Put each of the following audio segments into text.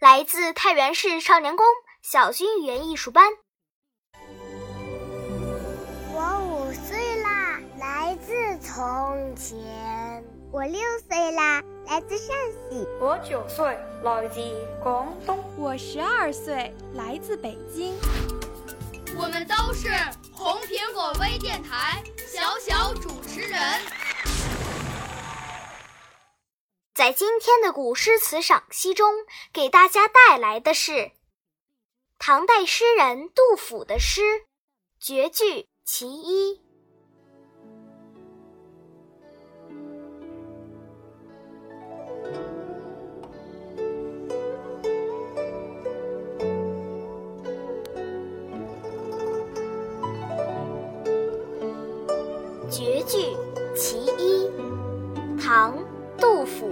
来自太原市少年宫小军语言艺术班。我五岁啦，来自从前。我六岁啦，来自陕西。我九岁，来自广东。我十二岁，来自北京。我们都是红苹果微电台小小主持人。在今天的古诗词赏析中，给大家带来的是唐代诗人杜甫的诗《绝句其一》。绝句其一，唐·杜甫。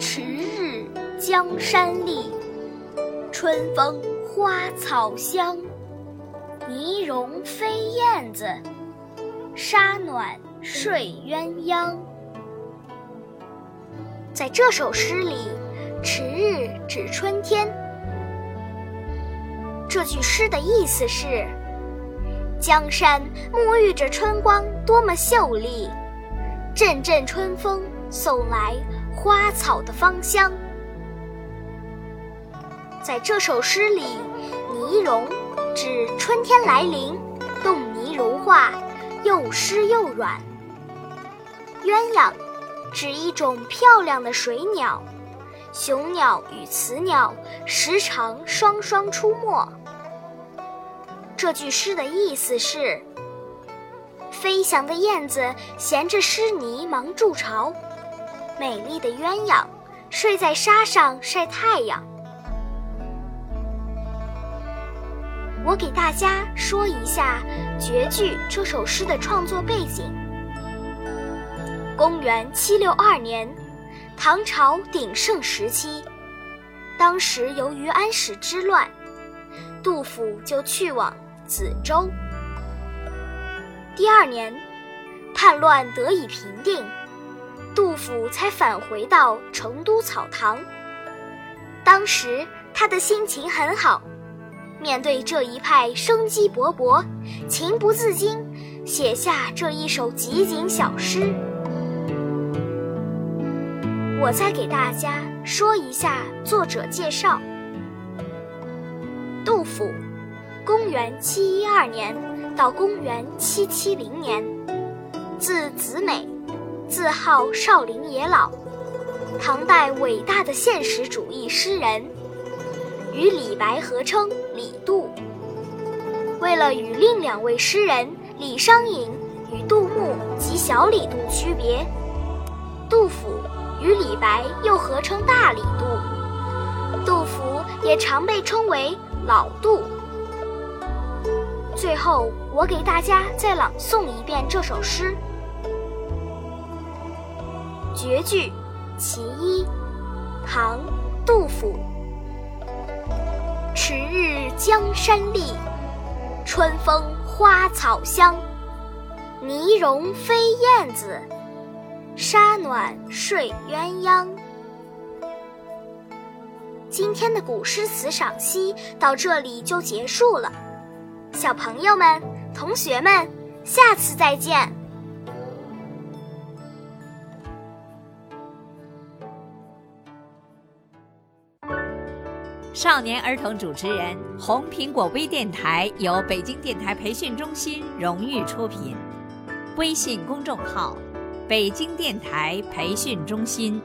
迟日江山丽，春风花草香。泥融飞燕子，沙暖睡鸳鸯。在这首诗里，“迟日”指春天。这句诗的意思是。江山沐浴着春光，多么秀丽！阵阵春风送来花草的芳香。在这首诗里，“泥融”指春天来临，冻泥融化，又湿又软。鸳鸯指一种漂亮的水鸟，雄鸟与雌鸟时常双双出没。这句诗的意思是：飞翔的燕子衔着湿泥忙筑巢，美丽的鸳鸯睡在沙上晒太阳。我给大家说一下《绝句》这首诗的创作背景。公元七六二年，唐朝鼎盛时期，当时由于安史之乱，杜甫就去往。梓州。第二年，叛乱得以平定，杜甫才返回到成都草堂。当时他的心情很好，面对这一派生机勃勃，情不自禁写下这一首集锦小诗。我再给大家说一下作者介绍：杜甫。公元七一二年到公元七七零年，字子美，字号少陵野老，唐代伟大的现实主义诗人，与李白合称李杜。为了与另两位诗人李商隐与杜牧及小李杜区别，杜甫与李白又合称大李杜，杜甫也常被称为老杜。最后，我给大家再朗诵一遍这首诗《绝句其一》，唐·杜甫。迟日江山丽，春风花草香。泥融飞燕子，沙暖睡鸳鸯。今天的古诗词赏析到这里就结束了。小朋友们同学们下次再见。少年儿童主持人红苹果微电台由北京电台培训中心荣誉出品。微信公众号北京电台培训中心。